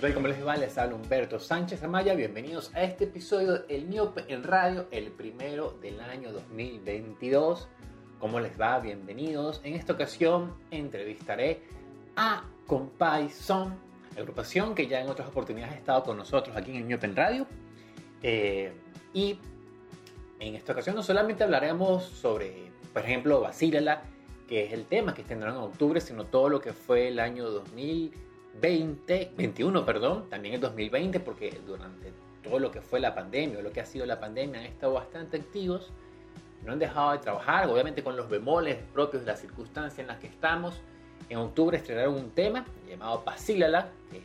¿Qué? ¿Cómo les va? Les habla Humberto Sánchez Amaya. Bienvenidos a este episodio El Miope en Radio, el primero del año 2022. ¿Cómo les va? Bienvenidos. En esta ocasión entrevistaré a Compay Son, agrupación que ya en otras oportunidades ha estado con nosotros aquí en el Miope en Radio. Eh, y en esta ocasión no solamente hablaremos sobre, por ejemplo, Basílala, que es el tema que tendrán en octubre, sino todo lo que fue el año 2000 20, 21, perdón, también el 2020, porque durante todo lo que fue la pandemia, o lo que ha sido la pandemia, han estado bastante activos, no han dejado de trabajar, obviamente con los bemoles propios de la circunstancia en las que estamos. En octubre estrenaron un tema llamado Pasílala, que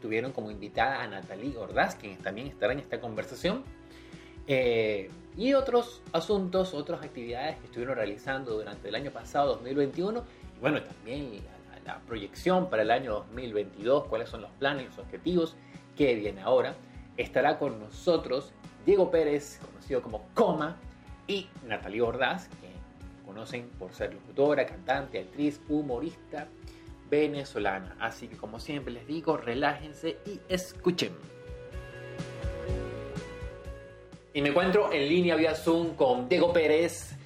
tuvieron como invitada a Natalie Ordaz, quien también estará en esta conversación. Eh, y otros asuntos, otras actividades que estuvieron realizando durante el año pasado, 2021. Y bueno, también la proyección para el año 2022, cuáles son los planes, los objetivos, qué viene ahora. Estará con nosotros Diego Pérez, conocido como Coma, y Natalie Ordaz, que conocen por ser locutora, cantante, actriz, humorista venezolana. Así que como siempre les digo, relájense y escuchen. Y me encuentro en línea vía Zoom con Diego Pérez,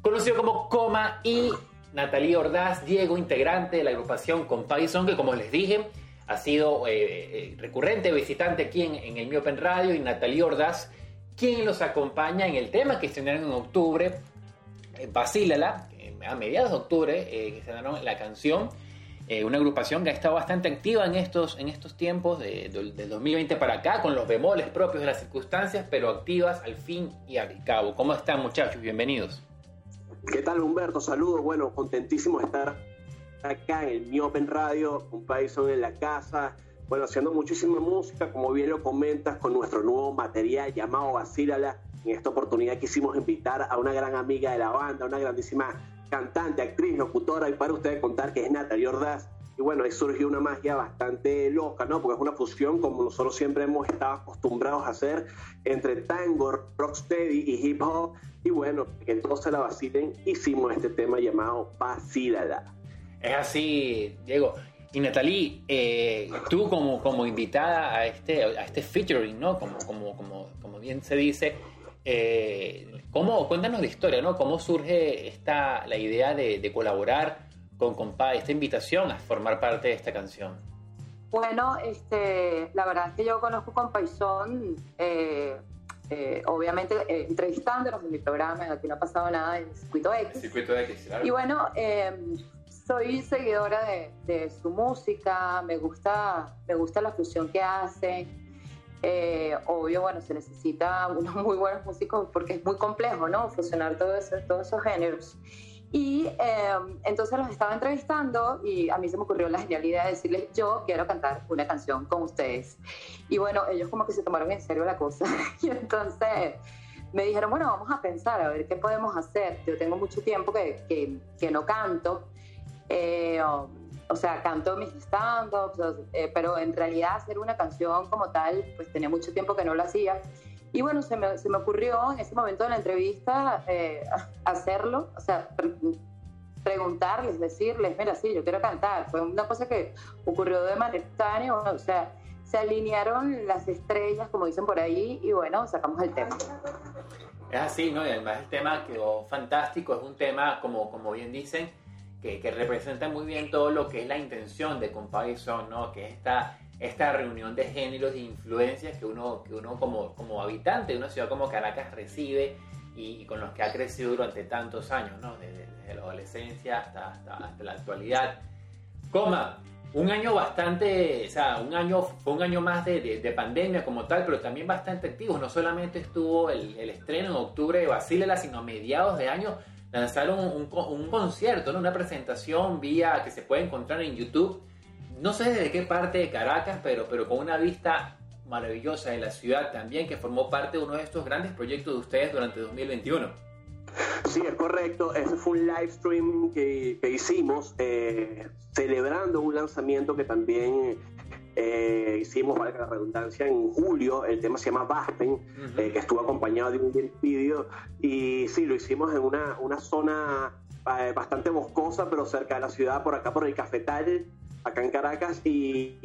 conocido como Coma y Natalie Ordaz, Diego, integrante de la agrupación Compayson, que como les dije, ha sido eh, eh, recurrente visitante aquí en, el Mi Open Radio, y Natalie Ordaz, quien los acompaña en el tema que estrenaron en octubre, eh, Basílala, a mediados de octubre, que estrenaron la canción. una agrupación que ha estado bastante activa en estos, en estos tiempos, de, del 2020 para acá, con los bemoles propios de las circunstancias, pero activas al fin y al cabo. ¿Cómo están muchachos? Bienvenidos. ¿Qué tal Humberto? Saludos, bueno, contentísimo de estar acá en el Mi Open Radio, un Paison en la casa, bueno, haciendo muchísima música, como bien lo comentas, con nuestro nuevo material llamado Basílala. En esta oportunidad quisimos invitar a una gran amiga de la banda, una grandísima cantante, actriz, locutora, y para ustedes contar que es Natalia Ordaz. Y bueno, ahí surgió una magia bastante loca, ¿no? Porque es una fusión como nosotros siempre hemos estado acostumbrados a hacer entre tango, rocksteady y hip hop. Y bueno, que todos se la vacilen, hicimos este tema llamado Vacílala. Es así, Diego. Y Natalie, eh, tú como, como invitada a este, a este featuring, ¿no? Como, como, como, como bien se dice, eh, ¿cómo, cuéntanos la historia, ¿no? ¿Cómo surge esta, la idea de, de colaborar con Compa, esta invitación a formar parte de esta canción? Bueno, este, la verdad es que yo conozco con Paisón, eh, eh, obviamente eh, entrevistándonos en mi programa, aquí no ha pasado nada en Circuito X. Circuito X, claro. Y bueno, em, soy seguidora de, de, su música, me gusta, me gusta la fusión que hace. obvio, bueno, se necesita unos muy buenos músicos porque es muy complejo, ¿no? Fusionar todo eso, todos esos géneros. Y em, entonces los estaba entrevistando y a mí se me ocurrió la genial idea de decirles, yo quiero cantar una canción con ustedes. Y bueno, ellos como que se tomaron en serio la cosa. y entonces me dijeron, bueno, vamos a pensar a ver qué podemos hacer. Yo tengo mucho tiempo que, que, que no canto. Eh, o sea, canto mis stand-ups, eh, pero en realidad hacer una canción como tal, pues tenía mucho tiempo que no lo hacía. Y bueno, se me, se me ocurrió en ese momento de la entrevista eh, hacerlo, o sea, preguntarles, decirles, mira, sí, yo quiero cantar. Fue una cosa que ocurrió de manera o sea, se alinearon las estrellas, como dicen por ahí, y bueno, sacamos el tema. Es así, ¿no? Y además el tema quedó fantástico, es un tema, como, como bien dicen, que, que representa muy bien todo lo que es la intención de Comparison, ¿no? Que es esta esta reunión de géneros e influencias que uno, que uno como, como habitante de una ciudad como Caracas recibe y, con los que ha crecido durante tantos años, ¿no? desde, la adolescencia hasta, hasta, la actualidad. Coma, un año bastante, o sea, un año, fue un año más de, de, pandemia como tal, pero también bastante activo. No solamente estuvo el, el estreno en octubre de Basilela, sino a mediados de año lanzaron un, un concierto, ¿no? una presentación vía que se puede encontrar en YouTube no sé de qué parte de Caracas, pero, pero con una vista maravillosa de la ciudad también, que formó parte de uno de estos grandes proyectos de ustedes durante 2021. Sí, es correcto. Ese fue un live stream que, hicimos eh, celebrando un lanzamiento que también eh, hicimos, valga la redundancia, en julio. El tema se llama Baspen, eh, que estuvo acompañado de un vídeo. Y sí, lo hicimos en una, una zona bastante boscosa, pero cerca de la ciudad, por acá por el Cafetal acá en Caracas y,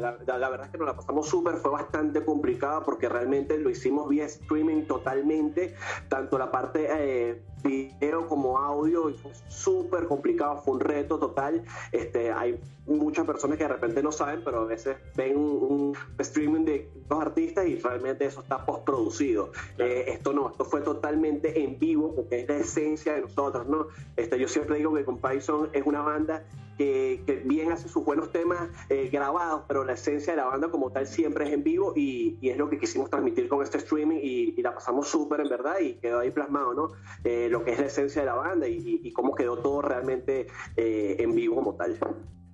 la, verdad es que nos la pasamos súper, fue bastante complicada porque realmente lo hicimos vía streaming totalmente, tanto la parte eh, video como audio y fue súper complicado, fue un reto total. Este, hay muchas personas que de repente no saben, pero a veces ven un, streaming de los artistas y realmente eso está postproducido. Eh, esto no, esto fue totalmente en vivo porque es la esencia de nosotros, ¿no? Este, yo siempre digo que con Python es una banda que, bien hace sus buenos temas eh, grabados, pero la esencia de la banda como tal siempre es en vivo y, es lo que quisimos transmitir con este streaming y, la pasamos súper en verdad y quedó ahí plasmado, ¿no? Eh, lo que es la esencia de la banda y, cómo quedó todo realmente eh, en vivo como tal.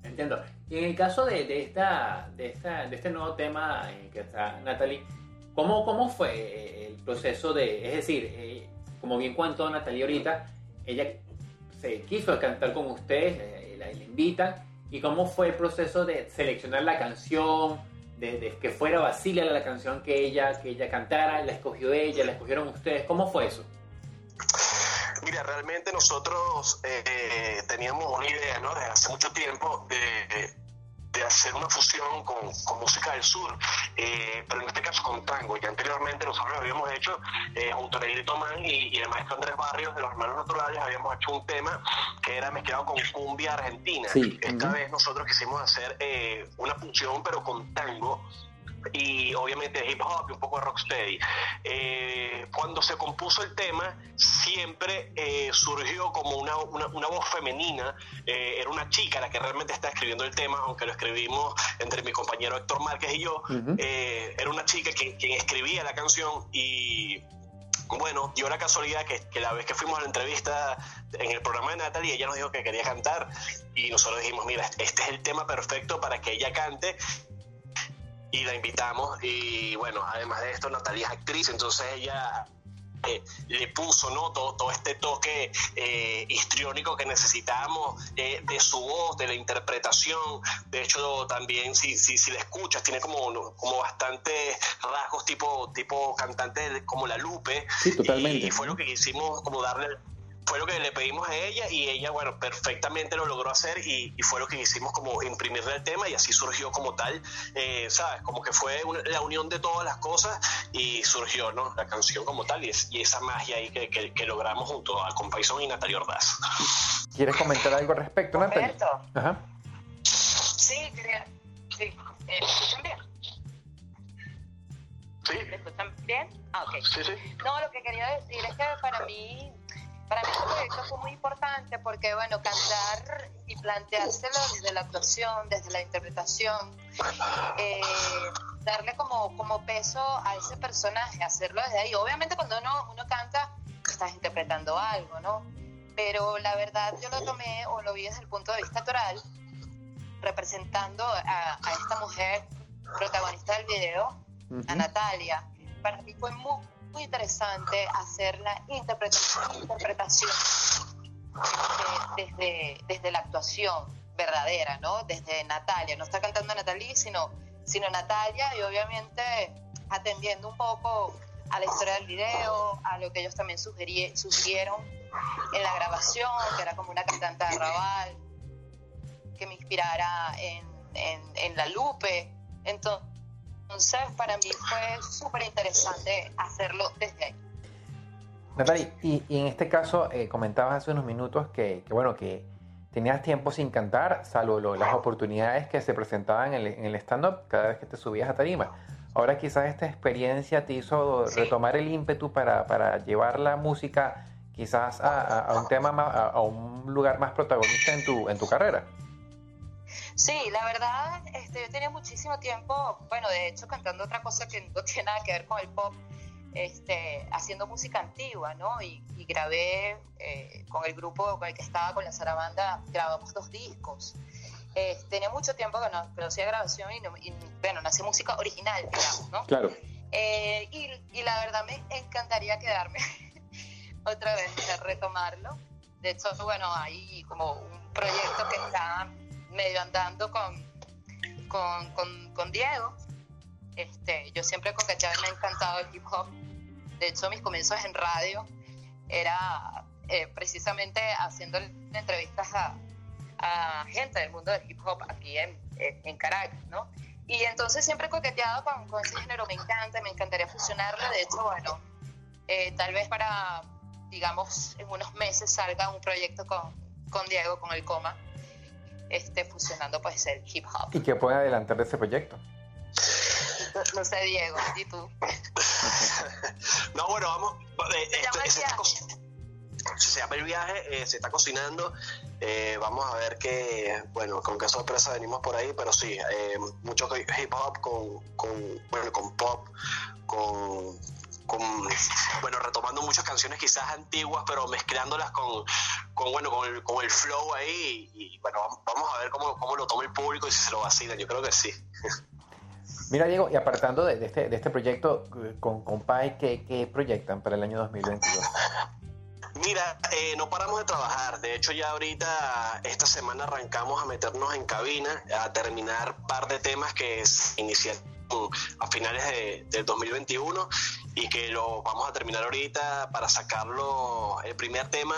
Entiendo. Y en el caso de, esta, de, esta, de este nuevo tema que está Natalie, ¿cómo, cómo fue el proceso de, es decir, como bien cuento Natalie ahorita, ella se quiso cantar con ustedes, la, invitan. ¿Y cómo fue el proceso de seleccionar la canción, de, que fuera Basilia la canción que ella, que ella cantara? ¿La escogió ella? ¿La escogieron ustedes? ¿Cómo fue eso? Mira, realmente nosotros eh, teníamos una idea, ¿no? Desde hace mucho tiempo de de hacer una fusión con, música del sur, eh, pero en este caso con tango. Ya anteriormente nosotros habíamos hecho, eh, junto a Negrito Tomán y, el maestro Andrés Barrios de los Hermanos Naturales, habíamos hecho un tema que era mezclado con cumbia argentina. Esta vez nosotros quisimos hacer eh, una fusión, pero con tango y obviamente hip hop y un poco de rocksteady. Eh, cuando se compuso el tema, siempre eh, surgió como una, una, voz femenina, eh, era una chica la que realmente está escribiendo el tema, aunque lo escribimos entre mi compañero Héctor Márquez y yo, era una chica quien, quien escribía la canción y bueno, dio la casualidad que, que, la vez que fuimos a la entrevista en el programa de Natalie, ella nos dijo que quería cantar y nosotros dijimos, mira, este es el tema perfecto para que ella cante y la invitamos. Y bueno, además de esto, Natalia es actriz, entonces ella eh, le puso ¿no? todo, todo este toque eh, histriónico que necesitábamos eh, de su voz, de la interpretación. De hecho, también si, si, si la escuchas, tiene como, como bastantes rasgos tipo, tipo cantante como la Lupe. Sí, totalmente. Y, fue lo que quisimos como darle fue lo que le pedimos a ella y ella, bueno, perfectamente lo logró hacer y, fue lo que hicimos como imprimirle el tema y así surgió como tal, eh, ¿sabes? Como que fue la unión de todas las cosas y surgió, ¿no? La canción como tal y, esa magia ahí que, logramos junto a Compaison y Natalia Ordaz. ¿Quieres comentar algo al respecto, Natalia? Ajá. Sí, quería, sí. ¿Me escuchan bien? Sí. ¿Me escuchan bien? Ah, ok. Sí, sí. No, lo que quería decir es que para mí para mí este proyecto fue muy importante porque, bueno, cantar y planteárselo desde la actuación, desde la interpretación, eh, darle como, como peso a ese personaje, hacerlo desde ahí. Obviamente cuando uno, uno canta, estás interpretando algo, ¿no? Pero la verdad yo lo tomé o lo vi desde el punto de vista actoral, representando a, a esta mujer protagonista del video, a Natalia. Para mí fue muy muy interesante hacer la interpretación, interpretación desde, desde, la actuación verdadera, ¿no? Desde Natalia, no está cantando Natalie, sino, sino Natalia y obviamente atendiendo un poco a la historia del video, a lo que ellos también sugirieron en la grabación, que era como una cantante de arrabal, que me inspirara en, en, en la Lupe. Entonces, entonces, para mí fue súper interesante hacerlo desde ahí. Natalie, y, en este caso eh, comentabas hace unos minutos que, bueno, que tenías tiempo sin cantar, salvo las oportunidades que se presentaban en el, stand-up cada vez que te subías a tarima. Ahora quizás esta experiencia te hizo retomar el ímpetu para, para, llevar la música quizás a, un tema, a, a, un lugar más protagonista en tu, en tu carrera. Sí, la verdad, este, yo tenía muchísimo tiempo, bueno, de hecho cantando otra cosa que no tiene nada que ver con el pop, este, haciendo música antigua, ¿no? Y, grabé eh, con el grupo con el que estaba, con la Zarabanda, grabamos dos discos. Eh, tenía mucho tiempo que no, hacía grabación y, bueno, no hacía música original, digamos, ¿no? Claro. Eh, y, y, la verdad me encantaría quedarme otra vez, retomarlo. De hecho, bueno, hay como un proyecto que está medio andando con, con, con, Diego. Este, yo siempre coqueteaba y me ha encantado el hip hop. De hecho, mis comienzos en radio era eh, precisamente haciendo entrevistas a, a gente del mundo del hip hop aquí en, en Caracas, ¿no? Y entonces siempre he coqueteado con, con, ese género, me encanta, me encantaría fusionarlo. De hecho, bueno, eh, tal vez para, digamos, en unos meses salga un proyecto con, con Diego, con el coma, este, fusionando pues el hip hop. ¿Y qué puede adelantar de ese proyecto? No, sé, Diego, ¿y tú? no, bueno, vamos. Eh, se llama el viaje, eh, se está cocinando. Eh, vamos a ver qué, bueno, con qué sorpresa venimos por ahí, pero sí, eh, mucho hip hop con, con, bueno, con pop, con, con, bueno, retomando muchas canciones quizás antiguas, pero mezclándolas con, con bueno, con el, con el flow ahí y, bueno, vamos a ver cómo, cómo lo toma el público y si se lo vacilan, yo creo que sí. Mira, Diego, y apartando de, este, de este proyecto con, con Pai, ¿qué, ¿qué proyectan para el año 2022? Mira, eh, no paramos de trabajar. De hecho, ya ahorita, esta semana arrancamos a meternos en cabina, a terminar un par de temas que iniciaron a finales de, del 2021 y que lo vamos a terminar ahorita para sacarlo. El primer tema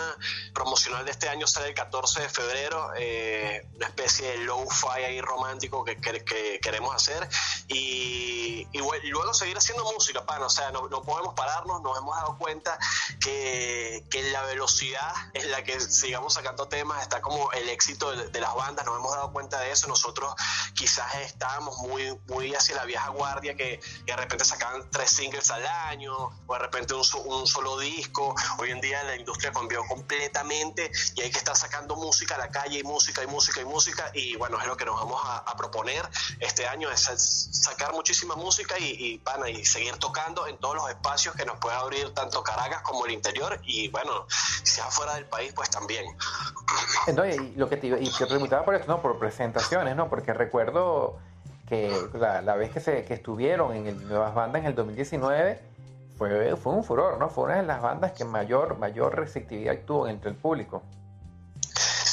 promocional de este año sale el 14 de febrero, eh, una especie de low-fi ahí romántico que, que, queremos hacer y, y, luego seguir haciendo música, pan. O sea, no, no, podemos pararnos, nos hemos dado cuenta que, que, la velocidad en la que sigamos sacando temas está como el éxito de, las bandas, nos hemos dado cuenta de eso. Nosotros quizás estábamos muy, muy hacia la vieja guardia que, que de repente sacaban tres singles al año o de repente un, un, solo disco. Hoy en día la industria cambió completamente y hay que estar sacando música a la calle y música y música y música. Y bueno, es lo que nos vamos a, proponer este año, es sacar muchísima música y, y, y seguir tocando en todos los espacios que nos puede abrir tanto Caracas como el interior. Y bueno, si sea fuera del país, pues también. Entonces, y lo que te, y te preguntaba por esto, ¿no? Por presentaciones, ¿no? Porque recuerdo que la, la, vez que, se, que estuvieron en el Nuevas Bandas en el 2019, fue, fue un furor, ¿no? Fue una de las bandas que mayor, mayor receptividad tuvo entre el público.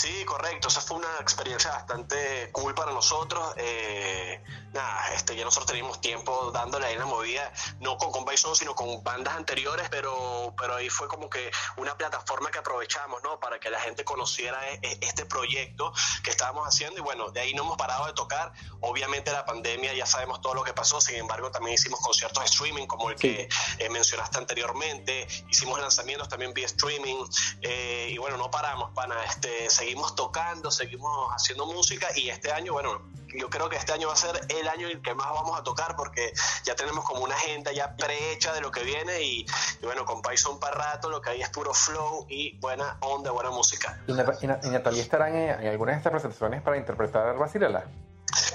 Sí, correcto. Esa fue una experiencia bastante cool para nosotros. Eh, nada, este, ya nosotros teníamos tiempo dándole ahí la movida, no con, con Bison, sino con bandas anteriores, pero, pero ahí fue como que una plataforma que aprovechamos, ¿no? Para que la gente conociera e, e, este proyecto que estábamos haciendo. Y bueno, de ahí no hemos parado de tocar. Obviamente la pandemia, ya sabemos todo lo que pasó. Sin embargo, también hicimos conciertos de streaming, como el que eh, mencionaste anteriormente. Hicimos lanzamientos también vía streaming. Eh, y bueno, no paramos, pana. Este, seguimos tocando, seguimos haciendo música. Y este año, bueno, yo creo que este año va a ser el año en el que más vamos a tocar porque ya tenemos como una agenda ya prehecha de lo que viene y, bueno, con Python para rato lo que hay es puro flow y buena onda, buena música. ¿Y, Natalia estarán en, algunas de estas presentaciones para interpretar Basilela?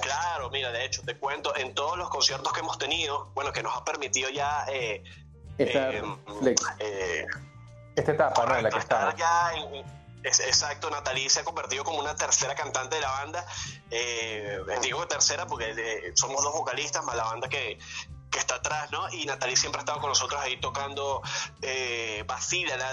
Claro, mira, de hecho, te cuento, en todos los conciertos que hemos tenido, bueno, que nos ha permitido ya... Eh, eh, eh, esta etapa, ¿no? En la que está. Ya exacto, Natalie se ha convertido como una tercera cantante de la banda. Eh, digo tercera porque eh, somos dos vocalistas más la banda que, está atrás, ¿no? Y Natalie siempre ha estado con nosotros ahí tocando eh,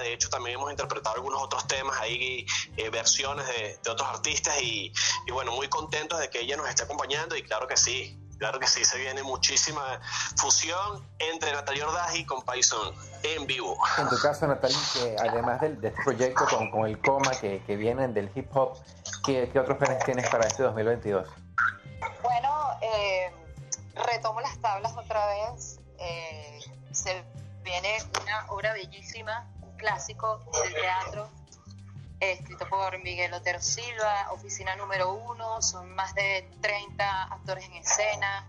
De hecho, también hemos interpretado algunos otros temas ahí, eh, versiones de, otros artistas. Y, y bueno, muy contentos de que ella nos esté acompañando. Y claro que sí, Claro que sí, se viene muchísima fusión entre Natalia Ordaz y con Paison en vivo. En tu caso, Natalia, que además de, este proyecto con, con, el coma que, que, vienen del hip hop, ¿qué, qué otros planes tienes para este 2022? Bueno, eh, retomo las tablas otra vez. Eh, se viene una obra bellísima, un clásico del teatro escrito por Miguel Otero Silva, oficina número uno, son más de 30 actores en escena.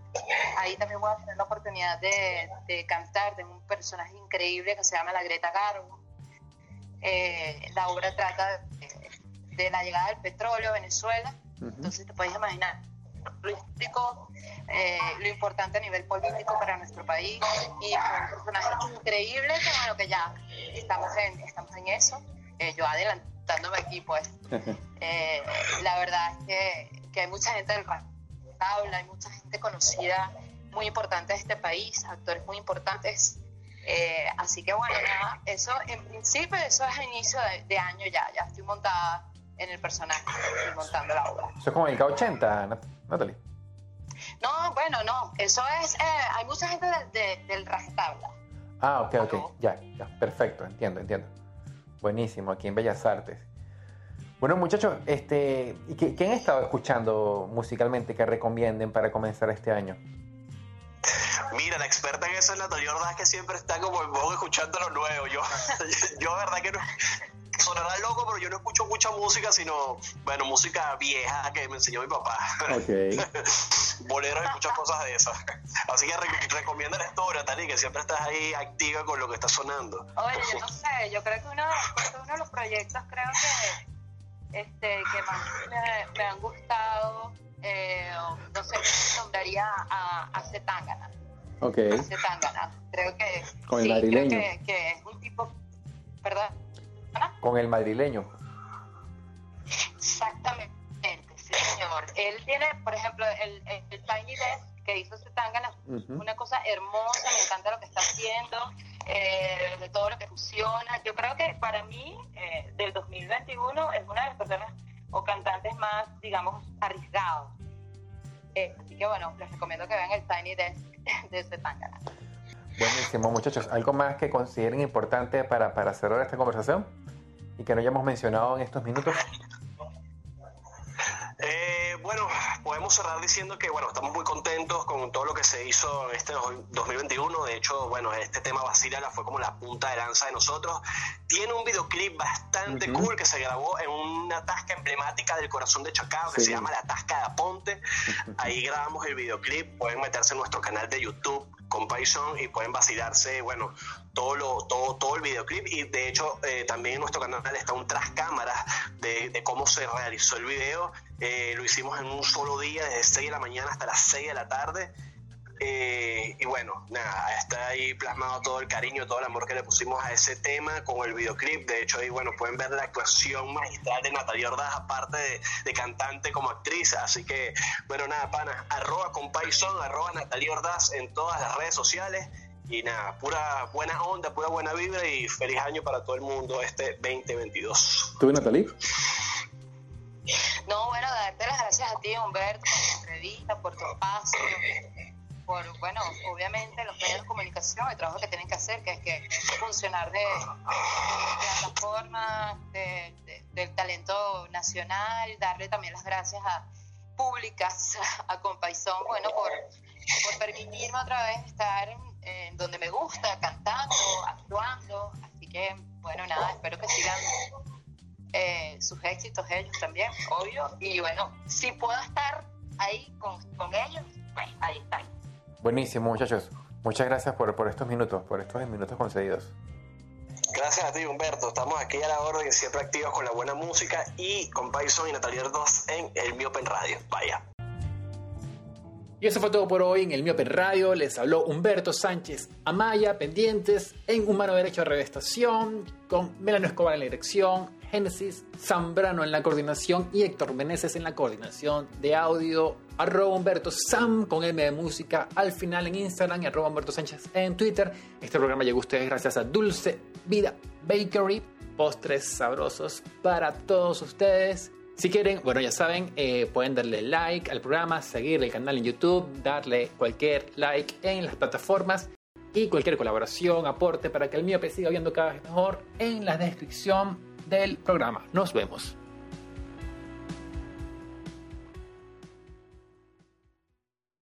Ahí también voy a tener la oportunidad de, cantar de un personaje increíble que se llama la Greta Garbo. Eh, la obra trata de, la llegada del petróleo a Venezuela, entonces te puedes imaginar lo, eh, lo importante a nivel político para nuestro país y un personaje increíble que bueno que ya estamos en, estamos en eso. Eh, yo adelanto aquí, pues. Eh, la verdad es que, que, hay mucha gente del habla, hay mucha gente conocida, muy importante de este país, actores muy importantes. Eh, así que bueno, nada, eso en principio, eso es a inicio de, año ya, ya estoy montada en el personaje, estoy montando la obra. Eso es como el K80, Natalie. No, bueno, no, eso es, eh, hay mucha gente de, del rajatabla. Ah, ok, ok, ya, ya, perfecto, entiendo, entiendo. Buenísimo, aquí en Bellas Artes. Bueno, muchachos, este, ¿qué, ¿qué han estado escuchando musicalmente que recomienden para comenzar este año? Mira, la experta en eso es Natalia Ordaz, que siempre está como en voz escuchando lo nuevo. Yo, yo, verdad que no, sonará loco, pero yo no escucho mucha música, sino, bueno, música vieja que me enseñó mi papá. Okay. Boleros y muchas cosas de esas. Así que recomiendo la historia, Tani, que siempre estás ahí activa con lo que está sonando. Oye, yo no sé, yo creo que uno, uno de los proyectos creo que, este, que más me, han gustado, eh, no sé, nombraría a, a Zetangana. Ok. A Zetangana. Creo que, Con el madrileño. Creo que, que es un tipo, ¿verdad? Con el madrileño. Exactamente, señor. Él tiene, por ejemplo, el, el, Tiny Desk que hizo Zetangana, una cosa hermosa, me encanta lo que está haciendo, eh, de todo lo que funciona. Yo creo que para mí, eh, del 2021, es una de las personas o cantantes más, digamos, arriesgados. Eh, así que bueno, les recomiendo que vean el Tiny Desk de Zetangana. Buenísimo, muchachos. ¿Algo más que consideren importante para, para cerrar esta conversación y que no hayamos mencionado en estos minutos? Bueno, podemos cerrar diciendo que bueno, estamos muy contentos con todo lo que se hizo en este 2021. De hecho, bueno, este tema Basílala fue como la punta de lanza de nosotros. Tiene un videoclip bastante cool que se grabó en una tasca emblemática del corazón de Chacao que se llama La Tasca de Aponte. Ahí grabamos el videoclip. Pueden meterse en nuestro canal de YouTube con Python y pueden vacilarse, bueno, todo, lo, todo, todo el videoclip y de hecho eh, también en nuestro canal está un tras cámaras de, de cómo se realizó el video. Eh, lo hicimos en un solo día, desde 6 de la mañana hasta las 6 de la tarde. Eh, y bueno, nada, está ahí plasmado todo el cariño, todo el amor que le pusimos a ese tema con el videoclip. De hecho, ahí bueno, pueden ver la actuación magistral de Natalia Ordaz, aparte de, cantante como actriz. Así que, bueno, nada, pana, arroba con Python, arroba Natalia Ordaz en todas las redes sociales. Y nada, pura buena onda, pura buena vibra y feliz año para todo el mundo este 2022. ¿Tú, Natalie? No, bueno, darte las gracias a ti, Humberto, por la entrevista, por tu espacio por, bueno, obviamente los medios de comunicación, el trabajo que tienen que hacer, que es que funcionar de, plataforma del talento nacional, darle también las gracias a públicas, a Compaisón, bueno, por, por permitirme otra vez estar en, donde me gusta, cantando, actuando, así que, bueno, nada, espero que sigan eh, sus éxitos ellos también, obvio, y bueno, si puedo estar ahí con, con ellos, pues ahí está. Buenísimo, muchachos. Muchas gracias por, por estos minutos, por estos minutos concedidos. Gracias a ti, Humberto. Estamos aquí a la orden, siempre activos con la buena música y con Python y Natalia 2 en el Miopen Radio. Vaya. Y eso fue todo por hoy en el Miopen Radio. Les habló Humberto Sánchez Amaya, pendientes en Humano Derecho de Revestación, con Melano Escobar en la dirección, Génesis Zambrano en la coordinación y Héctor Meneses en la coordinación de audio. Arroba Humberto Sam con M de música al final en Instagram y arroba Humberto Sánchez en Twitter. Este programa llegó a ustedes gracias a Dulce Vida Bakery. Postres sabrosos para todos ustedes. Si quieren, bueno, ya saben, eh, pueden darle like al programa, seguir el canal en YouTube, darle cualquier like en las plataformas y cualquier colaboración, aporte para que el mío siga viendo cada vez mejor en la descripción del programa. Nos vemos.